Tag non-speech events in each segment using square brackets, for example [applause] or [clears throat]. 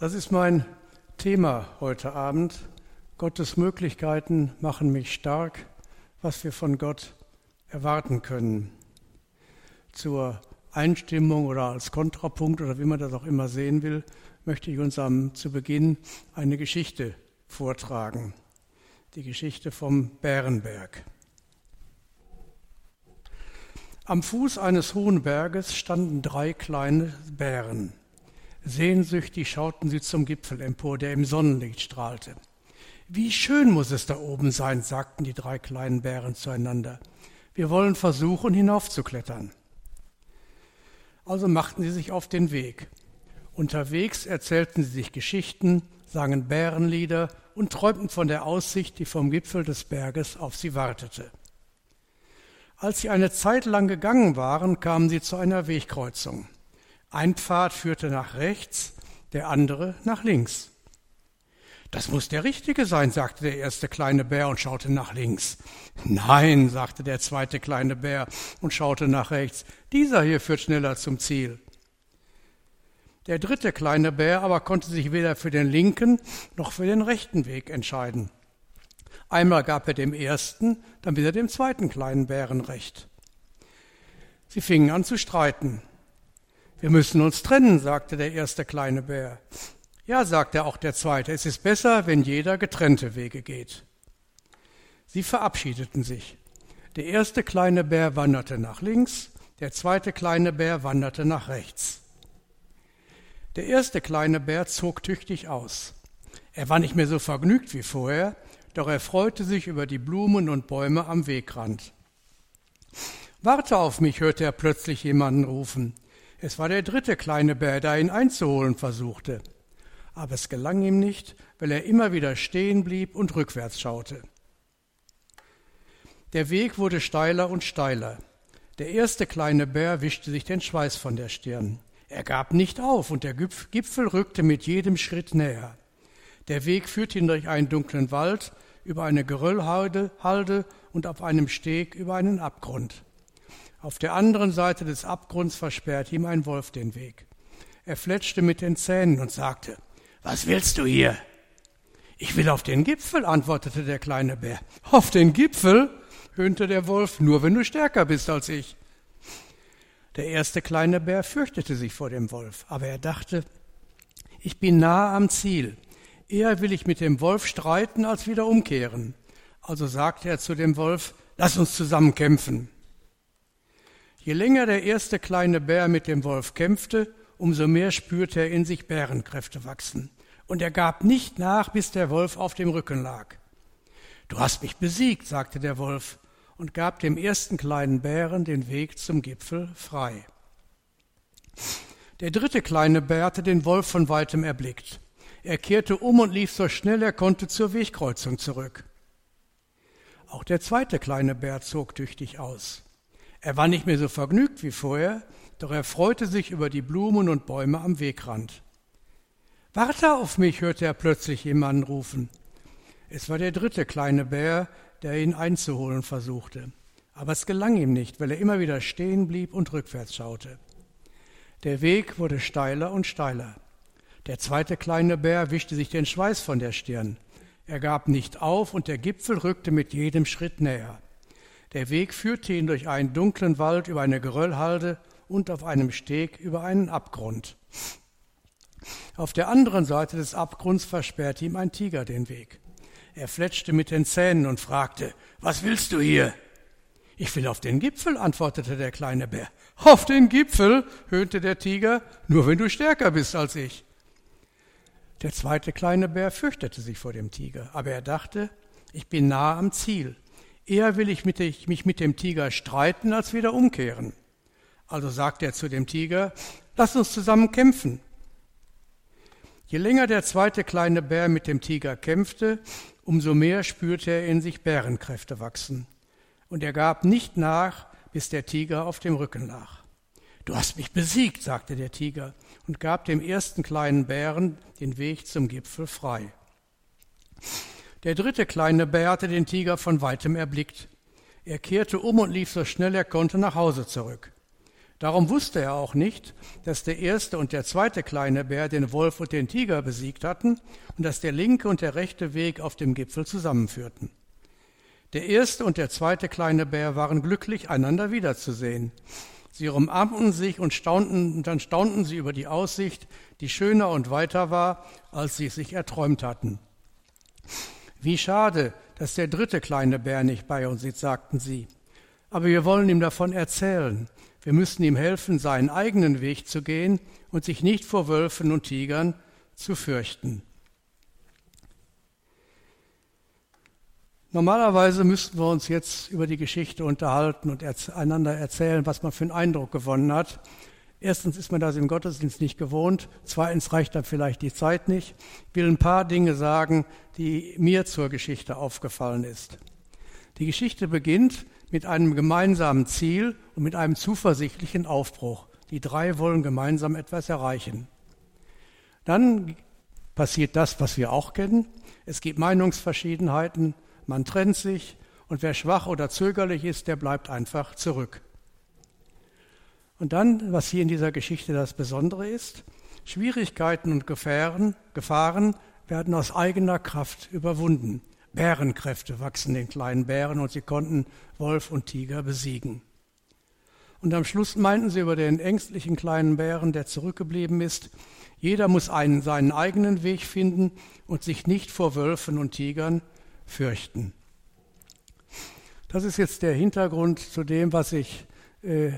Das ist mein Thema heute Abend. Gottes Möglichkeiten machen mich stark, was wir von Gott erwarten können. Zur Einstimmung oder als Kontrapunkt oder wie man das auch immer sehen will, möchte ich uns am, zu Beginn eine Geschichte vortragen. Die Geschichte vom Bärenberg. Am Fuß eines hohen Berges standen drei kleine Bären. Sehnsüchtig schauten sie zum Gipfel empor, der im Sonnenlicht strahlte. Wie schön muss es da oben sein, sagten die drei kleinen Bären zueinander. Wir wollen versuchen, hinaufzuklettern. Also machten sie sich auf den Weg. Unterwegs erzählten sie sich Geschichten, sangen Bärenlieder und träumten von der Aussicht, die vom Gipfel des Berges auf sie wartete. Als sie eine Zeit lang gegangen waren, kamen sie zu einer Wegkreuzung. Ein Pfad führte nach rechts, der andere nach links. Das muss der richtige sein, sagte der erste kleine Bär und schaute nach links. Nein, sagte der zweite kleine Bär und schaute nach rechts. Dieser hier führt schneller zum Ziel. Der dritte kleine Bär aber konnte sich weder für den linken noch für den rechten Weg entscheiden. Einmal gab er dem ersten, dann wieder dem zweiten kleinen Bären recht. Sie fingen an zu streiten. Wir müssen uns trennen, sagte der erste kleine Bär. Ja, sagte auch der zweite, es ist besser, wenn jeder getrennte Wege geht. Sie verabschiedeten sich. Der erste kleine Bär wanderte nach links, der zweite kleine Bär wanderte nach rechts. Der erste kleine Bär zog tüchtig aus. Er war nicht mehr so vergnügt wie vorher, doch er freute sich über die Blumen und Bäume am Wegrand. Warte auf mich, hörte er plötzlich jemanden rufen. Es war der dritte kleine Bär, der ihn einzuholen versuchte. Aber es gelang ihm nicht, weil er immer wieder stehen blieb und rückwärts schaute. Der Weg wurde steiler und steiler. Der erste kleine Bär wischte sich den Schweiß von der Stirn. Er gab nicht auf und der Gipfel rückte mit jedem Schritt näher. Der Weg führte ihn durch einen dunklen Wald, über eine Geröllhalde Halde und auf einem Steg über einen Abgrund. Auf der anderen Seite des Abgrunds versperrte ihm ein Wolf den Weg. Er fletschte mit den Zähnen und sagte, Was willst du hier? Ich will auf den Gipfel, antwortete der kleine Bär. Auf den Gipfel? höhnte der Wolf, nur wenn du stärker bist als ich. Der erste kleine Bär fürchtete sich vor dem Wolf, aber er dachte, ich bin nahe am Ziel. Eher will ich mit dem Wolf streiten, als wieder umkehren. Also sagte er zu dem Wolf, lass uns zusammen kämpfen. Je länger der erste kleine Bär mit dem Wolf kämpfte, umso mehr spürte er in sich Bärenkräfte wachsen. Und er gab nicht nach, bis der Wolf auf dem Rücken lag. Du hast mich besiegt, sagte der Wolf und gab dem ersten kleinen Bären den Weg zum Gipfel frei. Der dritte kleine Bär hatte den Wolf von weitem erblickt. Er kehrte um und lief so schnell er konnte zur Wegkreuzung zurück. Auch der zweite kleine Bär zog tüchtig aus. Er war nicht mehr so vergnügt wie vorher, doch er freute sich über die Blumen und Bäume am Wegrand. Warte auf mich, hörte er plötzlich jemanden rufen. Es war der dritte kleine Bär, der ihn einzuholen versuchte. Aber es gelang ihm nicht, weil er immer wieder stehen blieb und rückwärts schaute. Der Weg wurde steiler und steiler. Der zweite kleine Bär wischte sich den Schweiß von der Stirn. Er gab nicht auf und der Gipfel rückte mit jedem Schritt näher. Der Weg führte ihn durch einen dunklen Wald über eine Geröllhalde und auf einem Steg über einen Abgrund. Auf der anderen Seite des Abgrunds versperrte ihm ein Tiger den Weg. Er fletschte mit den Zähnen und fragte, was willst du hier? Ich will auf den Gipfel, antwortete der kleine Bär. Auf den Gipfel, höhnte der Tiger, nur wenn du stärker bist als ich. Der zweite kleine Bär fürchtete sich vor dem Tiger, aber er dachte, ich bin nahe am Ziel. Eher will ich mich mit dem Tiger streiten, als wieder umkehren. Also sagte er zu dem Tiger, lass uns zusammen kämpfen. Je länger der zweite kleine Bär mit dem Tiger kämpfte, umso mehr spürte er in sich Bärenkräfte wachsen. Und er gab nicht nach, bis der Tiger auf dem Rücken lag. Du hast mich besiegt, sagte der Tiger und gab dem ersten kleinen Bären den Weg zum Gipfel frei. Der dritte kleine Bär hatte den Tiger von weitem erblickt. Er kehrte um und lief so schnell er konnte nach Hause zurück. Darum wusste er auch nicht, dass der erste und der zweite kleine Bär den Wolf und den Tiger besiegt hatten und dass der linke und der rechte Weg auf dem Gipfel zusammenführten. Der erste und der zweite kleine Bär waren glücklich, einander wiederzusehen. Sie umarmten sich und staunten, dann staunten sie über die Aussicht, die schöner und weiter war, als sie sich erträumt hatten. Wie schade, dass der dritte kleine Bär nicht bei uns ist, sagten sie. Aber wir wollen ihm davon erzählen. Wir müssen ihm helfen, seinen eigenen Weg zu gehen und sich nicht vor Wölfen und Tigern zu fürchten. Normalerweise müssten wir uns jetzt über die Geschichte unterhalten und einander erzählen, was man für einen Eindruck gewonnen hat. Erstens ist man das im Gottesdienst nicht gewohnt. Zweitens reicht dann vielleicht die Zeit nicht. Ich will ein paar Dinge sagen, die mir zur Geschichte aufgefallen ist. Die Geschichte beginnt mit einem gemeinsamen Ziel und mit einem zuversichtlichen Aufbruch. Die drei wollen gemeinsam etwas erreichen. Dann passiert das, was wir auch kennen. Es gibt Meinungsverschiedenheiten, man trennt sich und wer schwach oder zögerlich ist, der bleibt einfach zurück. Und dann, was hier in dieser Geschichte das Besondere ist, Schwierigkeiten und Gefahren, Gefahren werden aus eigener Kraft überwunden. Bärenkräfte wachsen den kleinen Bären und sie konnten Wolf und Tiger besiegen. Und am Schluss meinten sie über den ängstlichen kleinen Bären, der zurückgeblieben ist, jeder muss einen seinen eigenen Weg finden und sich nicht vor Wölfen und Tigern fürchten. Das ist jetzt der Hintergrund zu dem, was ich äh,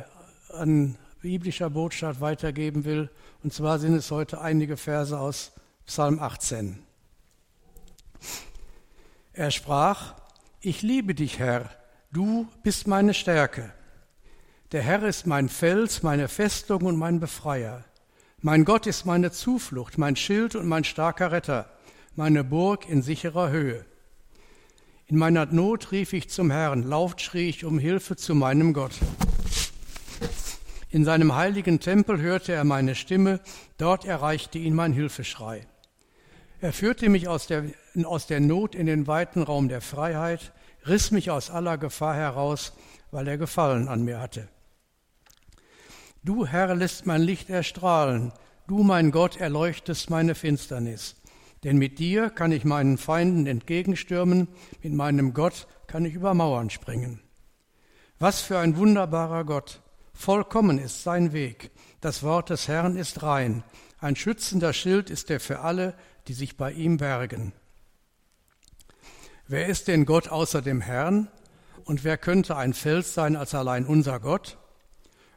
an biblischer Botschaft weitergeben will. Und zwar sind es heute einige Verse aus Psalm 18. Er sprach, ich liebe dich, Herr, du bist meine Stärke. Der Herr ist mein Fels, meine Festung und mein Befreier. Mein Gott ist meine Zuflucht, mein Schild und mein starker Retter, meine Burg in sicherer Höhe. In meiner Not rief ich zum Herrn, laut schrie ich um Hilfe zu meinem Gott. In seinem heiligen Tempel hörte er meine Stimme, dort erreichte ihn mein Hilfeschrei. Er führte mich aus der, aus der Not in den weiten Raum der Freiheit, riss mich aus aller Gefahr heraus, weil er Gefallen an mir hatte. Du, Herr, lässt mein Licht erstrahlen, du, mein Gott, erleuchtest meine Finsternis. Denn mit dir kann ich meinen Feinden entgegenstürmen, mit meinem Gott kann ich über Mauern springen. Was für ein wunderbarer Gott! Vollkommen ist sein Weg. Das Wort des Herrn ist rein. Ein schützender Schild ist er für alle, die sich bei ihm bergen. Wer ist denn Gott außer dem Herrn? Und wer könnte ein Fels sein als allein unser Gott?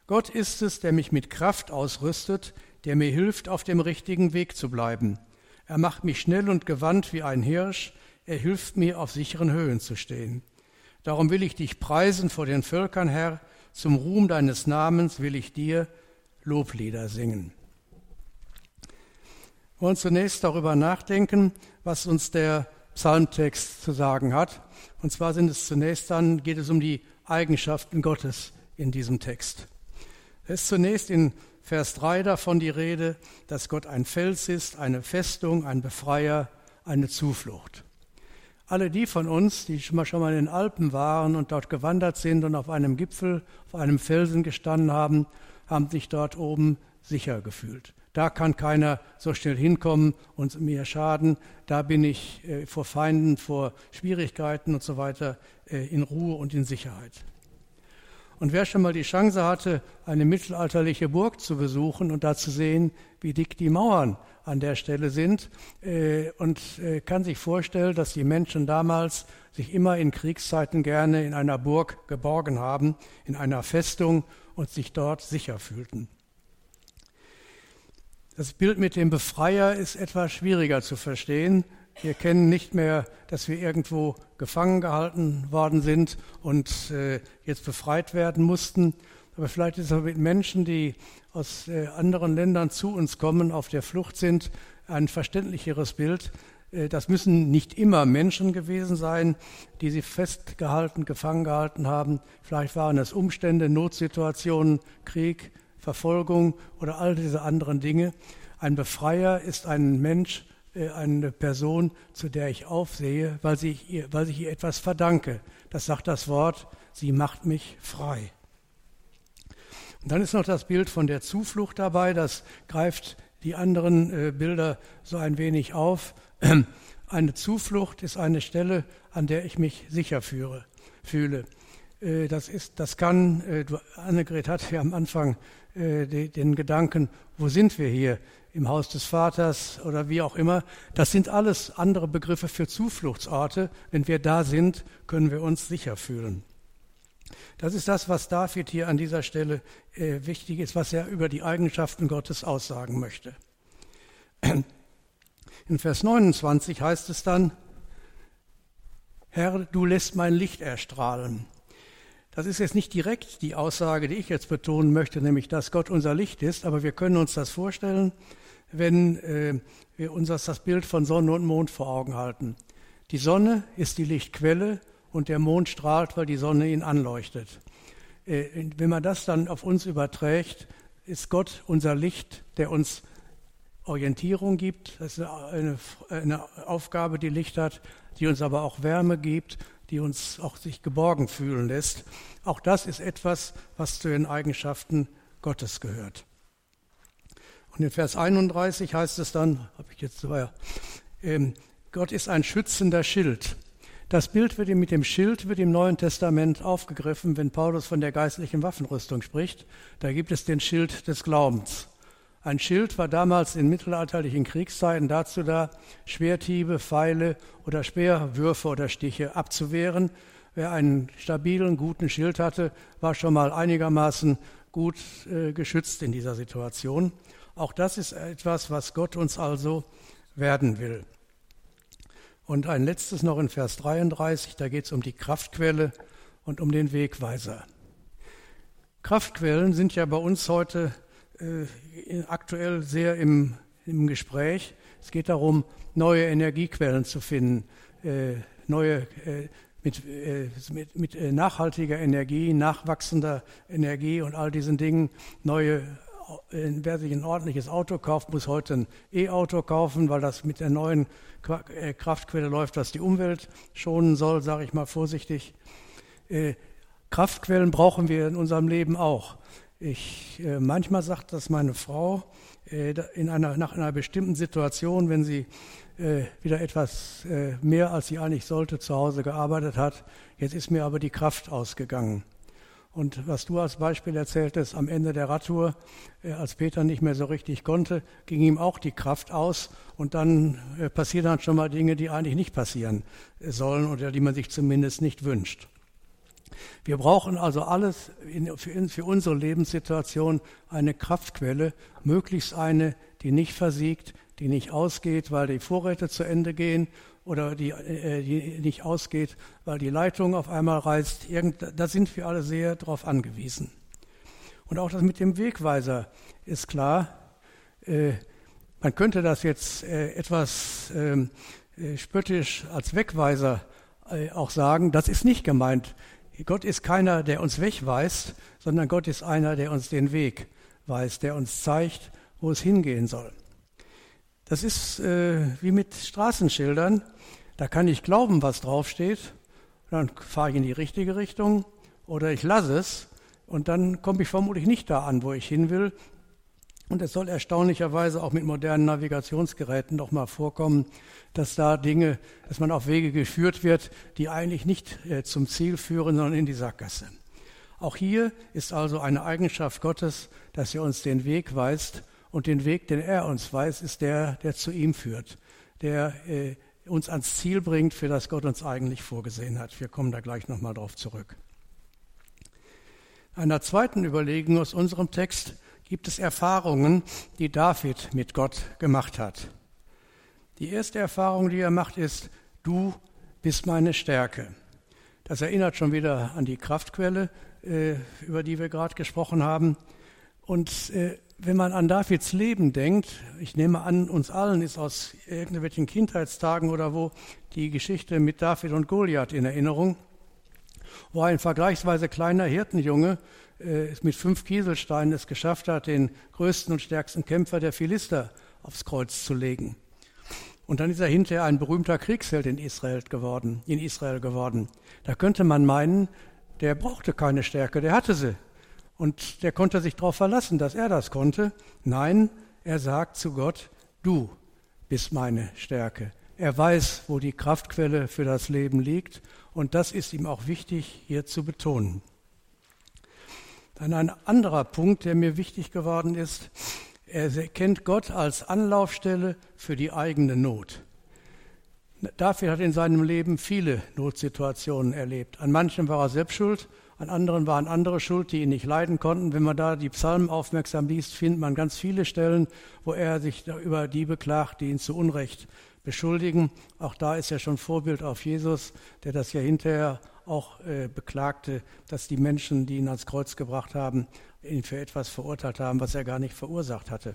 Gott ist es, der mich mit Kraft ausrüstet, der mir hilft, auf dem richtigen Weg zu bleiben. Er macht mich schnell und gewandt wie ein Hirsch, er hilft mir, auf sicheren Höhen zu stehen. Darum will ich dich preisen vor den Völkern, Herr, zum Ruhm deines Namens will ich dir Loblieder singen. Wir wollen zunächst darüber nachdenken, was uns der Psalmtext zu sagen hat. Und zwar sind es zunächst dann, geht es um die Eigenschaften Gottes in diesem Text. Es ist zunächst in Vers 3 davon die Rede, dass Gott ein Fels ist, eine Festung, ein Befreier, eine Zuflucht. Alle die von uns, die schon mal in den Alpen waren und dort gewandert sind und auf einem Gipfel, auf einem Felsen gestanden haben, haben sich dort oben sicher gefühlt. Da kann keiner so schnell hinkommen und mir schaden. Da bin ich äh, vor Feinden, vor Schwierigkeiten und so weiter äh, in Ruhe und in Sicherheit. Und wer schon mal die Chance hatte, eine mittelalterliche Burg zu besuchen und da zu sehen, wie dick die Mauern an der Stelle sind, äh, und äh, kann sich vorstellen, dass die Menschen damals sich immer in Kriegszeiten gerne in einer Burg geborgen haben, in einer Festung und sich dort sicher fühlten. Das Bild mit dem Befreier ist etwas schwieriger zu verstehen. Wir kennen nicht mehr, dass wir irgendwo gefangen gehalten worden sind und äh, jetzt befreit werden mussten. Aber vielleicht ist es mit Menschen, die aus äh, anderen Ländern zu uns kommen, auf der Flucht sind, ein verständlicheres Bild. Äh, das müssen nicht immer Menschen gewesen sein, die sie festgehalten, gefangen gehalten haben. Vielleicht waren es Umstände, Notsituationen, Krieg, Verfolgung oder all diese anderen Dinge. Ein Befreier ist ein Mensch, äh, eine Person, zu der ich aufsehe, weil, ihr, weil ich ihr etwas verdanke. Das sagt das Wort, sie macht mich frei. Und dann ist noch das Bild von der Zuflucht dabei, das greift die anderen äh, Bilder so ein wenig auf. [clears throat] Eine Zuflucht ist eine Stelle, an der ich mich sicher führe, fühle. Äh, das, ist, das kann, äh, Annegret hat ja am Anfang äh, den Gedanken, wo sind wir hier? Im Haus des Vaters oder wie auch immer. Das sind alles andere Begriffe für Zufluchtsorte. Wenn wir da sind, können wir uns sicher fühlen. Das ist das, was David hier an dieser Stelle äh, wichtig ist, was er über die Eigenschaften Gottes aussagen möchte. [clears throat] In Vers 29 heißt es dann, Herr, du lässt mein Licht erstrahlen. Das ist jetzt nicht direkt die Aussage, die ich jetzt betonen möchte, nämlich dass Gott unser Licht ist, aber wir können uns das vorstellen, wenn äh, wir uns das Bild von Sonne und Mond vor Augen halten. Die Sonne ist die Lichtquelle und der Mond strahlt, weil die Sonne ihn anleuchtet. Äh, wenn man das dann auf uns überträgt, ist Gott unser Licht, der uns Orientierung gibt. Das ist eine, eine Aufgabe, die Licht hat, die uns aber auch Wärme gibt die uns auch sich geborgen fühlen lässt. Auch das ist etwas, was zu den Eigenschaften Gottes gehört. Und in Vers 31 heißt es dann, habe ich jetzt ja, ähm, Gott ist ein schützender Schild. Das Bild wird mit dem Schild wird im Neuen Testament aufgegriffen, wenn Paulus von der geistlichen Waffenrüstung spricht. Da gibt es den Schild des Glaubens. Ein Schild war damals in mittelalterlichen Kriegszeiten dazu da, Schwerthiebe, Pfeile oder Speerwürfe oder Stiche abzuwehren. Wer einen stabilen, guten Schild hatte, war schon mal einigermaßen gut äh, geschützt in dieser Situation. Auch das ist etwas, was Gott uns also werden will. Und ein letztes noch in Vers 33, da geht es um die Kraftquelle und um den Wegweiser. Kraftquellen sind ja bei uns heute äh, aktuell sehr im, im Gespräch. Es geht darum, neue Energiequellen zu finden, äh, neue äh, mit, äh, mit, mit äh, nachhaltiger Energie, nachwachsender Energie und all diesen Dingen neue Wer sich ein ordentliches Auto kauft, muss heute ein E-Auto kaufen, weil das mit der neuen Kraftquelle läuft, was die Umwelt schonen soll, sage ich mal vorsichtig. Kraftquellen brauchen wir in unserem Leben auch. Ich, äh, manchmal sagt das meine Frau äh, in einer, nach einer bestimmten Situation, wenn sie äh, wieder etwas äh, mehr als sie eigentlich sollte zu Hause gearbeitet hat. Jetzt ist mir aber die Kraft ausgegangen. Und was du als Beispiel erzähltest, am Ende der Radtour, äh, als Peter nicht mehr so richtig konnte, ging ihm auch die Kraft aus und dann äh, passieren dann schon mal Dinge, die eigentlich nicht passieren sollen oder die man sich zumindest nicht wünscht. Wir brauchen also alles für, unsere Lebenssituation eine Kraftquelle, möglichst eine, die nicht versiegt, die nicht ausgeht, weil die Vorräte zu Ende gehen oder die, äh, die nicht ausgeht, weil die Leitung auf einmal reißt. Irgend, da sind wir alle sehr darauf angewiesen. Und auch das mit dem Wegweiser ist klar. Äh, man könnte das jetzt äh, etwas ähm, äh, spöttisch als Wegweiser äh, auch sagen. Das ist nicht gemeint. Gott ist keiner, der uns wegweist, sondern Gott ist einer, der uns den Weg weist, der uns zeigt, wo es hingehen soll. Das ist äh, wie mit Straßenschildern. Da kann ich glauben, was draufsteht. Dann fahre ich in die richtige Richtung oder ich lasse es und dann komme ich vermutlich nicht da an, wo ich hin will. Und es soll erstaunlicherweise auch mit modernen Navigationsgeräten noch mal vorkommen, dass da Dinge, dass man auf Wege geführt wird, die eigentlich nicht äh, zum Ziel führen, sondern in die Sackgasse. Auch hier ist also eine Eigenschaft Gottes, dass er uns den Weg weist und den Weg, den er uns weist, ist der, der zu ihm führt, der äh, uns ans Ziel bringt, für das Gott uns eigentlich vorgesehen hat. Wir kommen da gleich nochmal drauf zurück. Einer zweiten Überlegung aus unserem Text gibt es Erfahrungen, die David mit Gott gemacht hat. Die erste Erfahrung, die er macht, ist, du bist meine Stärke. Das erinnert schon wieder an die Kraftquelle, äh, über die wir gerade gesprochen haben. Und äh, wenn man an Davids Leben denkt, ich nehme an, uns allen ist aus irgendwelchen Kindheitstagen oder wo die Geschichte mit David und Goliath in Erinnerung, wo ein vergleichsweise kleiner Hirtenjunge äh, mit fünf Kieselsteinen es geschafft hat, den größten und stärksten Kämpfer der Philister aufs Kreuz zu legen. Und dann ist er hinterher ein berühmter Kriegsheld in Israel geworden, in Israel geworden. Da könnte man meinen, der brauchte keine Stärke, der hatte sie. Und der konnte sich darauf verlassen, dass er das konnte. Nein, er sagt zu Gott, du bist meine Stärke. Er weiß, wo die Kraftquelle für das Leben liegt und das ist ihm auch wichtig hier zu betonen. Dann ein anderer Punkt, der mir wichtig geworden ist, er kennt Gott als Anlaufstelle für die eigene Not. David hat in seinem Leben viele Notsituationen erlebt. An manchen war er selbst schuld, an anderen waren andere schuld, die ihn nicht leiden konnten. Wenn man da die Psalmen aufmerksam liest, findet man ganz viele Stellen, wo er sich über die beklagt, die ihn zu Unrecht beschuldigen. Auch da ist er schon Vorbild auf Jesus, der das ja hinterher auch äh, beklagte, dass die Menschen, die ihn ans Kreuz gebracht haben, ihn für etwas verurteilt haben, was er gar nicht verursacht hatte.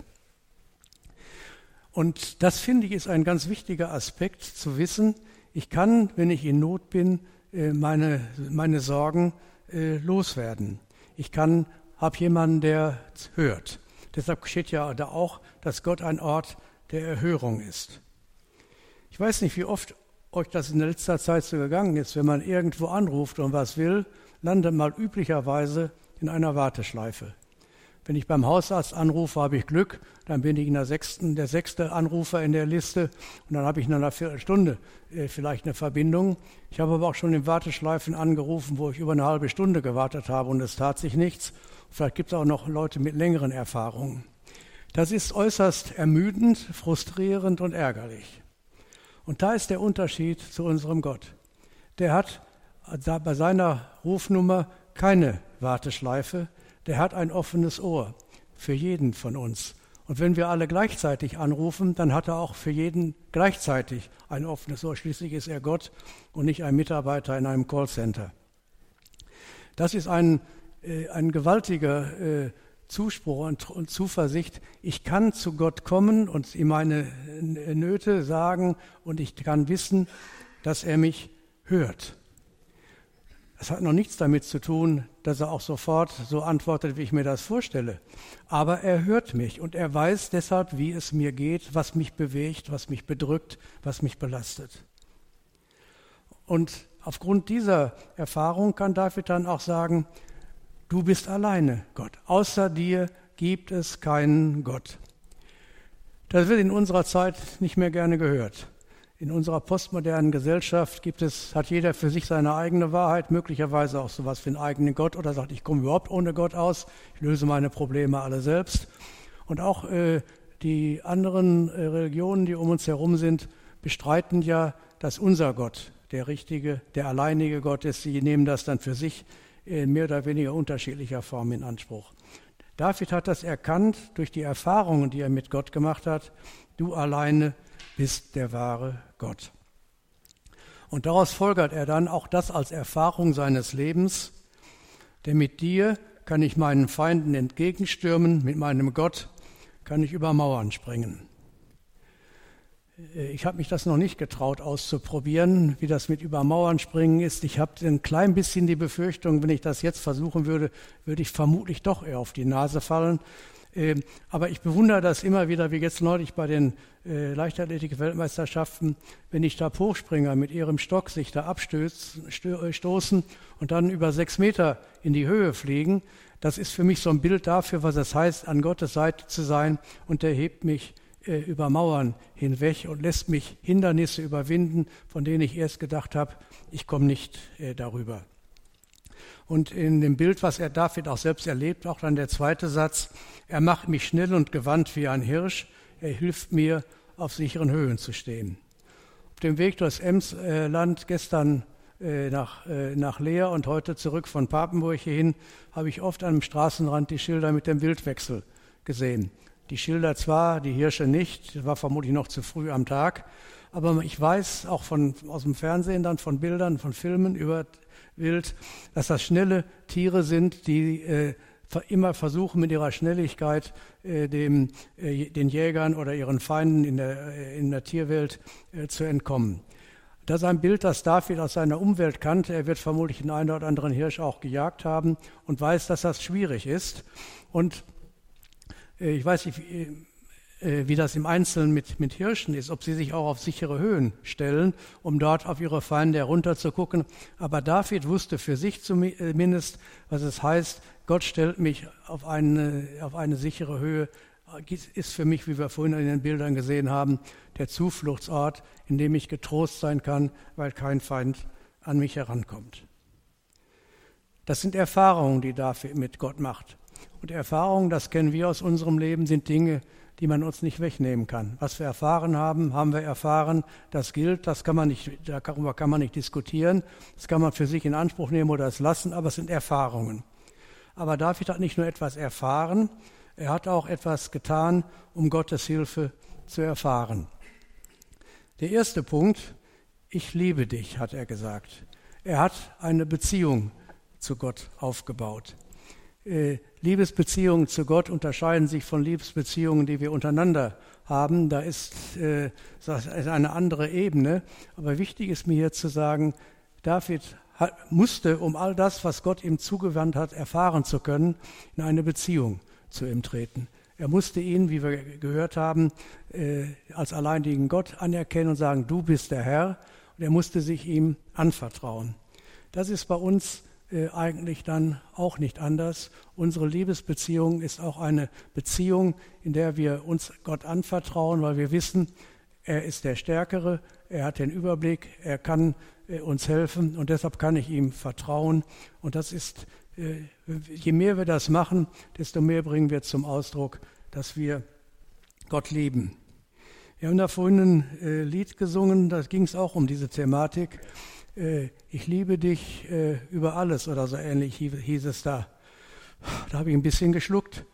Und das finde ich ist ein ganz wichtiger Aspekt zu wissen. Ich kann, wenn ich in Not bin, äh, meine, meine Sorgen äh, loswerden. Ich kann, habe jemanden, der hört. Deshalb steht ja da auch, dass Gott ein Ort der Erhörung ist. Ich weiß nicht, wie oft euch das in letzter Zeit so gegangen ist, wenn man irgendwo anruft und was will, landet man üblicherweise in einer Warteschleife. Wenn ich beim Hausarzt anrufe, habe ich Glück, dann bin ich in der, sechsten, der sechste Anrufer in der Liste und dann habe ich in einer Viertelstunde äh, vielleicht eine Verbindung. Ich habe aber auch schon in Warteschleifen angerufen, wo ich über eine halbe Stunde gewartet habe und es tat sich nichts. Vielleicht gibt es auch noch Leute mit längeren Erfahrungen. Das ist äußerst ermüdend, frustrierend und ärgerlich. Und da ist der Unterschied zu unserem Gott. Der hat bei seiner Rufnummer keine Warteschleife, der hat ein offenes Ohr für jeden von uns. Und wenn wir alle gleichzeitig anrufen, dann hat er auch für jeden gleichzeitig ein offenes Ohr. Schließlich ist er Gott und nicht ein Mitarbeiter in einem Callcenter. Das ist ein, äh, ein gewaltiger äh, Zuspruch und, und Zuversicht, ich kann zu Gott kommen und ihm meine Nöte sagen und ich kann wissen, dass er mich hört. Es hat noch nichts damit zu tun, dass er auch sofort so antwortet, wie ich mir das vorstelle. Aber er hört mich und er weiß deshalb, wie es mir geht, was mich bewegt, was mich bedrückt, was mich belastet. Und aufgrund dieser Erfahrung kann David dann auch sagen, Du bist alleine, Gott. Außer dir gibt es keinen Gott. Das wird in unserer Zeit nicht mehr gerne gehört. In unserer postmodernen Gesellschaft gibt es, hat jeder für sich seine eigene Wahrheit, möglicherweise auch sowas wie einen eigenen Gott oder sagt, ich komme überhaupt ohne Gott aus, ich löse meine Probleme alle selbst. Und auch äh, die anderen äh, Religionen, die um uns herum sind, bestreiten ja, dass unser Gott der richtige, der alleinige Gott ist. Sie nehmen das dann für sich in mehr oder weniger unterschiedlicher Form in Anspruch. David hat das erkannt durch die Erfahrungen, die er mit Gott gemacht hat. Du alleine bist der wahre Gott. Und daraus folgert er dann auch das als Erfahrung seines Lebens, denn mit dir kann ich meinen Feinden entgegenstürmen, mit meinem Gott kann ich über Mauern springen. Äh, ich habe mich das noch nicht getraut auszuprobieren, wie das mit über Mauern springen ist. Ich habe ein klein bisschen die Befürchtung, wenn ich das jetzt versuchen würde, würde ich vermutlich doch eher auf die Nase fallen. Ähm, aber ich bewundere das immer wieder, wie jetzt neulich bei den äh, Leichtathletik-Weltmeisterschaften, wenn die Stabhochspringer mit ihrem Stock sich da abstoßen äh, und dann über sechs Meter in die Höhe fliegen. Das ist für mich so ein Bild dafür, was es heißt, an Gottes Seite zu sein und er hebt mich äh, über Mauern hinweg und lässt mich Hindernisse überwinden, von denen ich erst gedacht habe, ich komme nicht darüber. Und in dem Bild, was er David auch selbst erlebt, auch dann der zweite Satz, er macht mich schnell und gewandt wie ein Hirsch, er hilft mir, auf sicheren Höhen zu stehen. Auf dem Weg durchs Emsland gestern äh, nach, nach Leer und heute zurück von Papenburg hierhin, habe ich oft am Straßenrand die Schilder mit dem Wildwechsel gesehen. Die Schilder zwar, die Hirsche nicht, war vermutlich noch zu früh am Tag, aber ich weiß auch von, aus dem Fernsehen dann von Bildern, von Filmen über Wild, dass das schnelle Tiere sind, die äh, immer versuchen mit ihrer Schnelligkeit äh, dem, äh, den Jägern oder ihren Feinden in der, äh, in der Tierwelt äh, zu entkommen. Das ist ein Bild, das David aus seiner Umwelt kannte. Er wird vermutlich den einen oder anderen Hirsch auch gejagt haben und weiß, dass das schwierig ist. Und äh, ich weiß nicht, wie, äh, wie das im Einzelnen mit, mit Hirschen ist, ob sie sich auch auf sichere Höhen stellen, um dort auf ihre Feinde herunterzugucken. Aber David wusste für sich zumindest, was es heißt, Gott stellt mich auf eine, auf eine sichere Höhe, ist für mich, wie wir vorhin in den Bildern gesehen haben, der Zufluchtsort, in dem ich getrost sein kann, weil kein Feind an mich herankommt. Das sind Erfahrungen, die David mit Gott macht. Und Erfahrungen, das kennen wir aus unserem Leben, sind Dinge, die man uns nicht wegnehmen kann. Was wir erfahren haben, haben wir erfahren. Das gilt, das kann man nicht, darüber kann man nicht diskutieren. Das kann man für sich in Anspruch nehmen oder es lassen, aber es sind Erfahrungen. Aber David hat nicht nur etwas erfahren, er hat auch etwas getan, um Gottes Hilfe zu erfahren. Der erste Punkt, ich liebe dich, hat er gesagt. Er hat eine Beziehung zu Gott aufgebaut. Äh, Liebesbeziehungen zu Gott unterscheiden sich von Liebesbeziehungen, die wir untereinander haben. Da ist, äh, eine andere Ebene. Aber wichtig ist mir hier zu sagen, David hat, musste, um all das, was Gott ihm zugewandt hat, erfahren zu können, in eine Beziehung zu ihm treten. Er musste ihn, wie wir gehört haben, äh, als alleinigen Gott anerkennen und sagen, du bist der Herr. Und er musste sich ihm anvertrauen. Das ist bei uns äh, eigentlich dann auch nicht anders. Unsere Liebesbeziehung ist auch eine Beziehung, in der wir uns Gott anvertrauen, weil wir wissen, er ist der Stärkere, er hat den Überblick, er kann äh, uns helfen und deshalb kann ich ihm vertrauen. Und das ist, äh, je mehr wir das machen, desto mehr bringen wir zum Ausdruck, dass wir Gott lieben. Wir haben da vorhin ein Lied gesungen, da ging es auch um diese Thematik ich liebe dich äh, über alles oder so ähnlich hieß es da. Da habe ich ein bisschen geschluckt.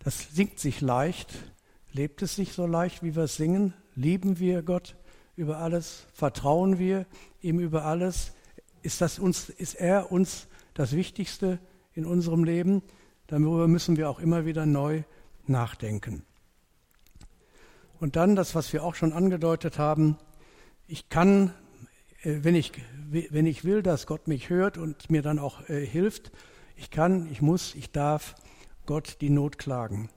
Das singt sich leicht. Lebt es sich so leicht, wie wir es singen? Lieben wir Gott über alles? Vertrauen wir ihm über alles? Ist, das uns, ist er uns das Wichtigste in unserem Leben? Darüber müssen wir auch immer wieder neu nachdenken. Und dann das, was wir auch schon angedeutet haben, ich kann äh, wenn ich, wenn ich will, dass Gott mich hört und mir dann auch äh, hilft, ich kann, ich muss, ich darf Gott die Not klagen.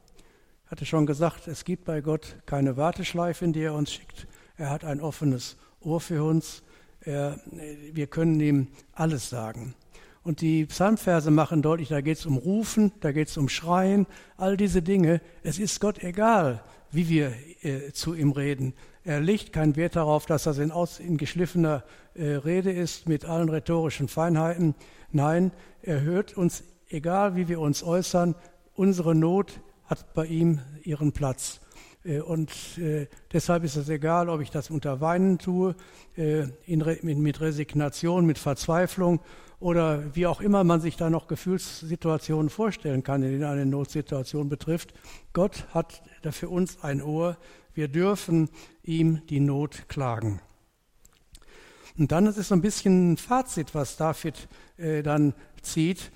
Ich hatte schon gesagt, es gibt bei Gott keine Warteschleife, in die er uns schickt. Er hat ein offenes Ohr für uns. Er, äh, wir können ihm alles sagen. Und die Psalmverse machen deutlich, da geht es um Rufen, da geht es um Schreien, all diese Dinge. Es ist Gott egal, wie wir äh, zu ihm reden. Er legt keinen Wert darauf, dass das in, aus, in geschliffener äh, Rede ist mit allen rhetorischen Feinheiten. Nein, er hört uns, egal wie wir uns äußern, unsere Not hat bei ihm ihren Platz. Äh, und äh, deshalb ist es egal, ob ich das unter Weinen tue, äh, in, mit Resignation, mit Verzweiflung oder wie auch immer man sich da noch Gefühlssituationen vorstellen kann, in denen eine Notsituation betrifft. Gott hat da für uns ein Ohr. Wir dürfen ihm die Not klagen. Und dann ist es so ein bisschen ein Fazit, was David äh, dann zieht.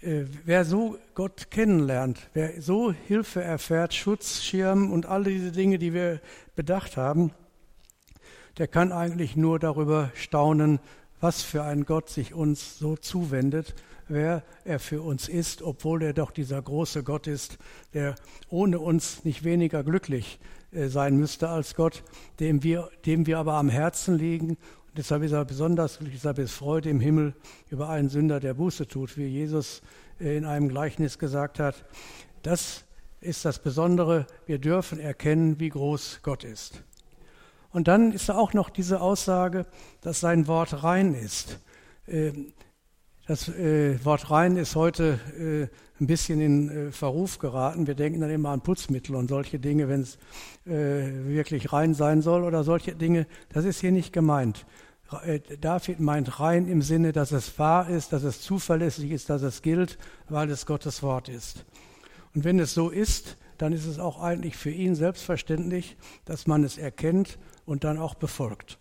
Äh, wer so Gott kennenlernt, wer so Hilfe erfährt, Schutz, Schirm und all diese Dinge, die wir bedacht haben, der kann eigentlich nur darüber staunen, was für ein Gott sich uns so zuwendet, wer er für uns ist, obwohl er doch dieser große Gott ist, der ohne uns nicht weniger glücklich äh, sein müsste als Gott, dem wir, dem wir aber am Herzen liegen und deshalb ist er besonders glücklich, deshalb ist Freude im Himmel über einen Sünder, der Buße tut, wie Jesus äh, in einem Gleichnis gesagt hat. Das ist das Besondere. Wir dürfen erkennen, wie groß Gott ist. Und dann ist da auch noch diese Aussage, dass sein Wort rein ist. Ähm, das äh, Wort rein ist heute äh, ein bisschen in Verruf geraten. Wir denken dann immer an Putzmittel und solche Dinge, wenn es wirklich rein sein soll oder solche Dinge. Das ist hier nicht gemeint. Äh, David meint rein im Sinne, dass es wahr ist, dass es zuverlässig ist, dass es gilt, weil es Gottes Wort ist. Und wenn es so ist, dann ist es auch eigentlich für ihn selbstverständlich, dass man es erkennt und dann auch befolgt.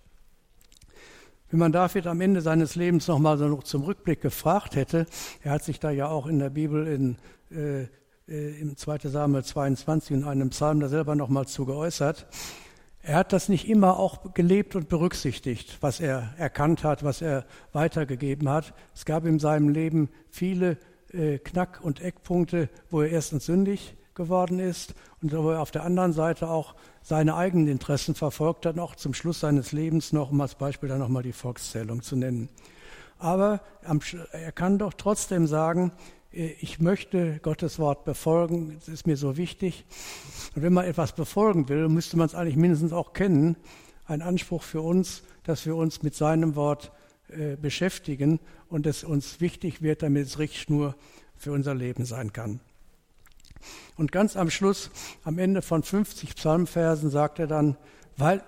Wenn man David am Ende seines Lebens nochmal so zum Rückblick gefragt hätte, er hat sich da ja auch in der Bibel in, äh, äh im 2. Samuel 22 in einem Psalm da selber nochmal zu geäußert, er hat das nicht immer auch gelebt und berücksichtigt, was er erkannt hat, was er weitergegeben hat. Es gab in seinem Leben viele äh, Knack- und Eckpunkte, wo er erstens sündig geworden ist und wo er auf der anderen Seite auch seine eigenen Interessen verfolgt hat, auch zum Schluss seines Lebens noch, um als Beispiel dann nochmal die Volkszählung zu nennen. Aber er kann doch trotzdem sagen, äh, ich möchte Gottes Wort befolgen, das ist mir so wichtig. Und wenn man etwas befolgen will, müsste man es eigentlich mindestens auch kennen. Ein Anspruch für uns, dass wir uns mit seinem Wort äh, beschäftigen und es uns wichtig wird, damit es Richtschnur für unser Leben sein kann. Und ganz am Schluss, am Ende von 50 Psalmversen, sagt er dann, weil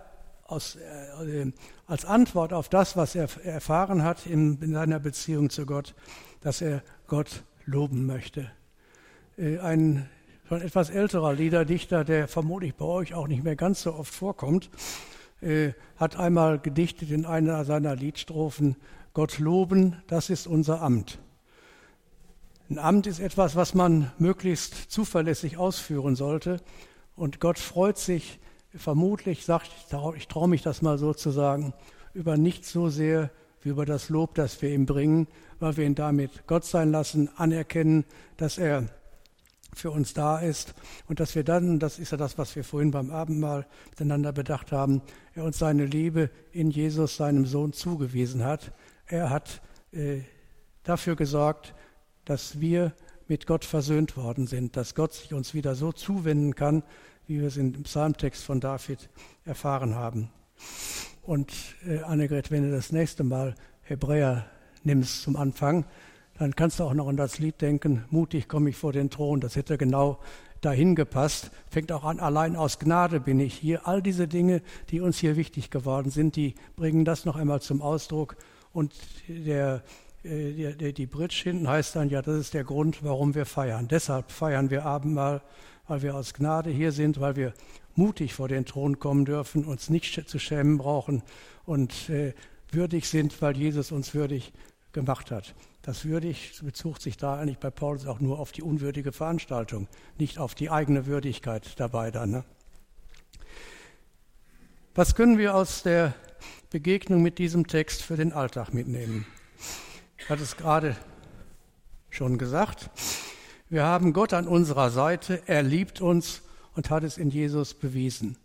aus, äh, als Antwort auf das, was er erfahren hat in, in seiner Beziehung zu Gott, dass er Gott loben möchte. Äh, ein schon etwas älterer Liederdichter, der vermutlich bei euch auch nicht mehr ganz so oft vorkommt, äh, hat einmal gedichtet in einer seiner Liedstrophen, Gott loben, das ist unser Amt. Ein Amt ist etwas, was man möglichst zuverlässig ausführen sollte. Und Gott freut sich vermutlich, sagt, ich traue mich das mal so zu sagen, über nichts so sehr wie über das Lob, das wir ihm bringen, weil wir ihn damit Gott sein lassen, anerkennen, dass er für uns da ist und dass wir dann, das ist ja das, was wir vorhin beim Abendmahl miteinander bedacht haben, er uns seine Liebe in Jesus, seinem Sohn, zugewiesen hat. Er hat äh, dafür gesorgt, dass wir mit Gott versöhnt worden sind, dass Gott sich uns wieder so zuwenden kann, wie wir es im Psalmtext von David erfahren haben. Und äh, Annegret, wenn du das nächste Mal Hebräer nimmst zum Anfang, dann kannst du auch noch an das Lied denken, mutig komme ich vor den Thron, das hätte genau dahin gepasst. Fängt auch an, allein aus Gnade bin ich hier. All diese Dinge, die uns hier wichtig geworden sind, die bringen das noch einmal zum Ausdruck. Und der, äh, der, der, die Bridge hinten heißt dann, ja, das ist der Grund, warum wir feiern. Deshalb feiern wir Abendmahl, weil wir aus Gnade hier sind, weil wir mutig vor den Thron kommen dürfen, uns nicht zu schämen brauchen und äh, würdig sind, weil Jesus uns würdig gemacht hat. Das würdig bezog sich da eigentlich bei Paulus auch nur auf die unwürdige Veranstaltung, nicht auf die eigene Würdigkeit dabei dann. Ne? Was können wir aus der Begegnung mit diesem Text für den Alltag mitnehmen? Hatte es gerade schon gesagt. Wir haben Gott an unserer Seite, er liebt uns und hat es in Jesus bewiesen.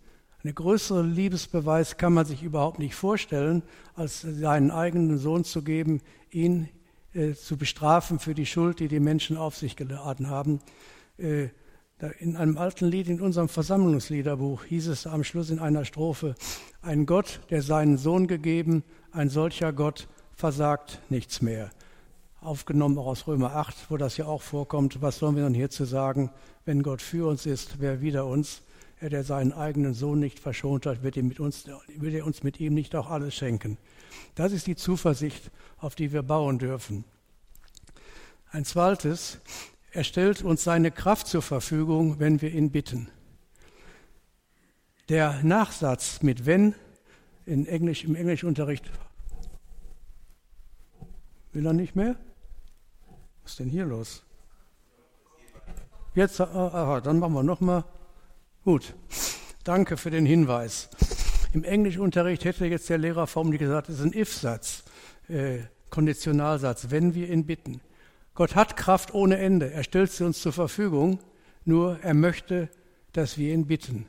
Eine größere Liebesbeweis kann man sich überhaupt nicht vorstellen, als seinen eigenen Sohn zu geben, ihn äh, zu bestrafen für die Schuld, die die Menschen auf sich geladen haben. Äh, in einem alten Lied in unserem Versammlungsliederbuch hieß es am Schluss in einer Strophe, ein Gott, der seinen Sohn gegeben, ein solcher Gott versagt nichts mehr. Aufgenommen auch aus Römer 8, wo das ja auch vorkommt. Was sollen wir dann hierzu sagen? Wenn Gott für uns ist, wer wider uns? Er, der seinen eigenen Sohn nicht verschont hat, wird, mit uns, wird er uns mit ihm nicht auch alles schenken. Das ist die Zuversicht, auf die wir bauen dürfen. Ein zweites, er stellt uns seine Kraft zur Verfügung, wenn wir ihn bitten. Der Nachsatz mit wenn in Englisch, im Englischunterricht will er nicht mehr? Was ist denn hier los? Jetzt, aha, dann machen wir nochmal. Gut, danke für den Hinweis. Im Englischunterricht hätte jetzt der Lehrer formlich gesagt, es ist ein If-Satz, äh, Konditionalsatz, wenn wir ihn bitten. Gott hat Kraft ohne Ende, er stellt sie uns zur Verfügung, nur er möchte, dass wir ihn bitten.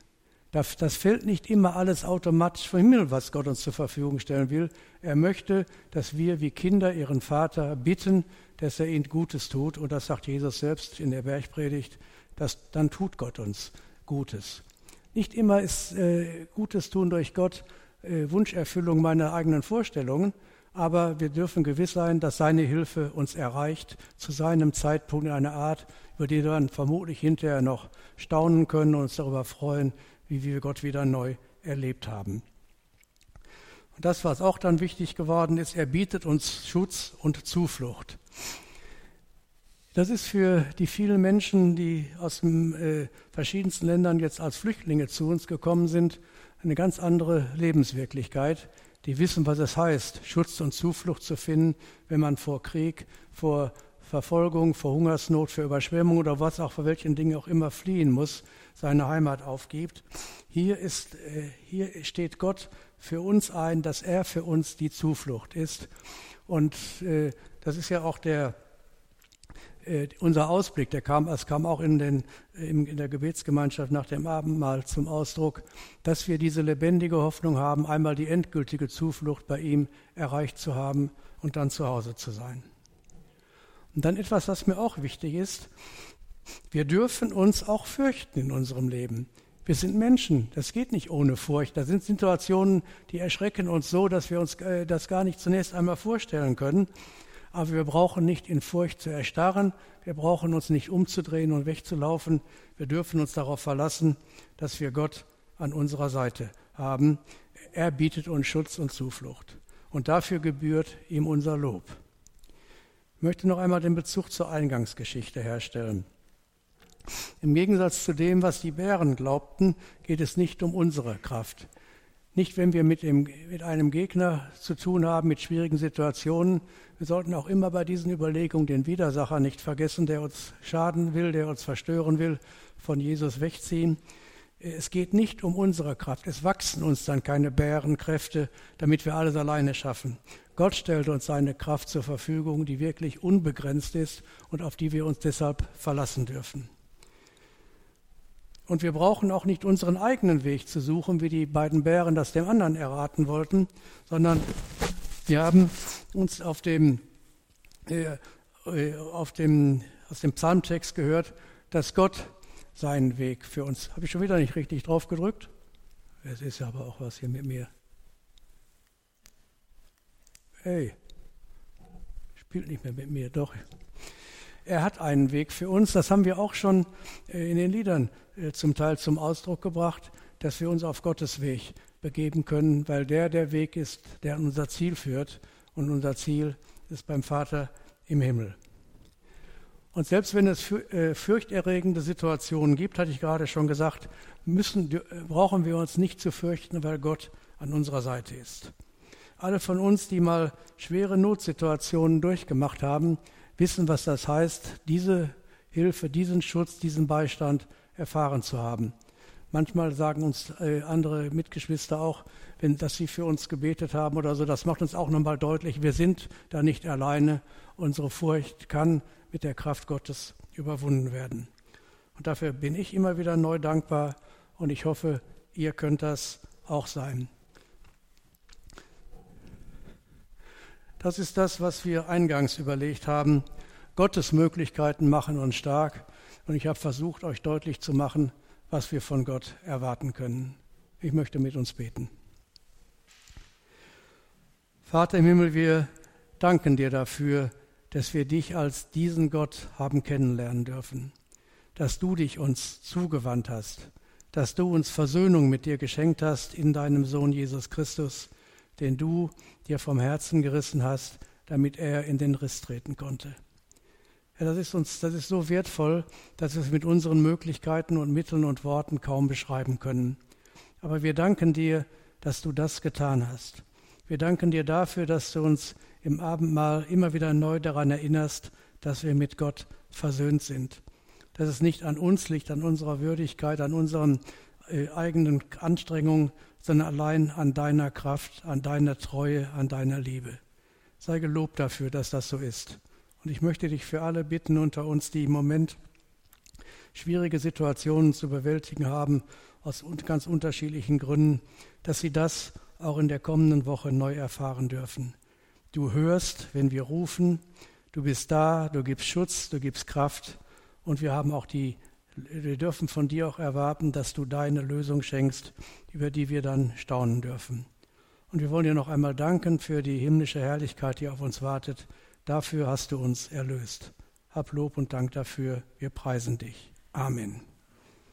Das, das fällt nicht immer alles automatisch vom Himmel, was Gott uns zur Verfügung stellen will. Er möchte, dass wir wie Kinder ihren Vater bitten, dass er ihnen Gutes tut. Und das sagt Jesus selbst in der Bergpredigt, dass, dann tut Gott uns Gutes. Nicht immer ist äh, Gutes tun durch Gott äh, Wunscherfüllung meiner eigenen Vorstellungen, aber wir dürfen gewiss sein, dass seine Hilfe uns erreicht, zu seinem Zeitpunkt in einer Art, über die wir dann vermutlich hinterher noch staunen können und uns darüber freuen, wie wir Gott wieder neu erlebt haben. Und das, was auch dann wichtig geworden ist, er bietet uns Schutz und Zuflucht. Das ist für die vielen Menschen, die aus den äh, verschiedensten Ländern jetzt als Flüchtlinge zu uns gekommen sind, eine ganz andere Lebenswirklichkeit. Die wissen, was es heißt, Schutz und Zuflucht zu finden, wenn man vor Krieg, vor Verfolgung, vor Hungersnot, für Überschwemmung oder was auch, vor welchen Dingen auch immer fliehen muss, seine Heimat aufgibt. Hier, ist, äh, hier steht Gott für uns ein, dass er für uns die Zuflucht ist. Und äh, das ist ja auch der äh, unser Ausblick, der kam, es kam auch in, den, in, in der Gebetsgemeinschaft nach dem Abendmahl zum Ausdruck, dass wir diese lebendige Hoffnung haben, einmal die endgültige Zuflucht bei ihm erreicht zu haben und dann zu Hause zu sein. Und dann etwas, was mir auch wichtig ist. Wir dürfen uns auch fürchten in unserem Leben. Wir sind Menschen, das geht nicht ohne Furcht. Da sind Situationen, die erschrecken uns so, dass wir uns äh, das gar nicht zunächst einmal vorstellen können. Aber wir brauchen nicht in Furcht zu erstarren, wir brauchen uns nicht umzudrehen und wegzulaufen. Wir dürfen uns darauf verlassen, dass wir Gott an unserer Seite haben. Er bietet uns Schutz und Zuflucht. Und dafür gebührt ihm unser Lob. Ich möchte noch einmal den Bezug zur Eingangsgeschichte herstellen. Im Gegensatz zu dem, was die Bären glaubten, geht es nicht um unsere Kraft. Nicht, wenn wir mit, dem, mit einem Gegner zu tun haben, mit schwierigen Situationen. Wir sollten auch immer bei diesen Überlegungen den Widersacher nicht vergessen, der uns schaden will, der uns verstören will, von Jesus wegziehen. Es geht nicht um unsere Kraft. Es wachsen uns dann keine Bärenkräfte, damit wir alles alleine schaffen. Gott stellt uns seine Kraft zur Verfügung, die wirklich unbegrenzt ist und auf die wir uns deshalb verlassen dürfen. Und wir brauchen auch nicht unseren eigenen Weg zu suchen, wie die beiden Bären das dem anderen erraten wollten, sondern wir haben uns auf dem, äh, äh, auf dem, aus dem Psalmtext gehört, dass Gott seinen Weg für uns. Habe ich schon wieder nicht richtig drauf gedrückt? Es ist aber auch was hier mit mir. Hey, spielt nicht mehr mit mir, doch. Er hat einen Weg für uns, das haben wir auch schon äh, in den Liedern äh, zum Teil zum Ausdruck gebracht, dass wir uns auf Gottes Weg begeben können, weil der der Weg ist, der an unser Ziel führt. Und unser Ziel ist beim Vater im Himmel. Und selbst wenn es äh, fürchterregende Situationen gibt, hatte ich gerade schon gesagt, müssen, brauchen wir uns nicht zu fürchten, weil Gott an unserer Seite ist. Alle von uns, die mal schwere Notsituationen durchgemacht haben, wissen, was das heißt, diese Hilfe, diesen Schutz, diesen Beistand erfahren zu haben. Manchmal sagen uns äh, andere Mitgeschwister auch, wenn, dass sie für uns gebetet haben oder so. Das macht uns auch nochmal deutlich, wir sind da nicht alleine. Unsere Furcht kann mit der Kraft Gottes überwunden werden. Und dafür bin ich immer wieder neu dankbar und ich hoffe, ihr könnt das auch sein. Das ist das, was wir eingangs überlegt haben. Gottes Möglichkeiten machen uns stark. Und ich habe versucht, euch deutlich zu machen, was wir von Gott erwarten können. Ich möchte mit uns beten. Vater im Himmel, wir danken dir dafür, dass wir dich als diesen Gott haben kennenlernen dürfen, dass du dich uns zugewandt hast, dass du uns Versöhnung mit dir geschenkt hast in deinem Sohn Jesus Christus, den du dir vom Herzen gerissen hast, damit er in den Riss treten konnte. Ja, das ist uns, das ist so wertvoll, dass wir es mit unseren Möglichkeiten und Mitteln und Worten kaum beschreiben können. Aber wir danken dir, dass du das getan hast. Wir danken dir dafür, dass du uns im Abendmahl immer wieder neu daran erinnerst, dass wir mit Gott versöhnt sind. Dass es nicht an uns liegt, an unserer Würdigkeit, an unseren eigenen Anstrengungen, sondern allein an deiner Kraft, an deiner Treue, an deiner Liebe. Sei gelobt dafür, dass das so ist. Und ich möchte dich für alle bitten unter uns, die im Moment schwierige Situationen zu bewältigen haben, aus ganz unterschiedlichen Gründen, dass sie das auch in der kommenden Woche neu erfahren dürfen. Du hörst, wenn wir rufen, du bist da, du gibst Schutz, du gibst Kraft und wir haben auch die wir dürfen von dir auch erwarten, dass du deine Lösung schenkst, über die wir dann staunen dürfen. Und wir wollen dir noch einmal danken für die himmlische Herrlichkeit, die auf uns wartet. Dafür hast du uns erlöst. Hab Lob und Dank dafür. Wir preisen dich. Amen.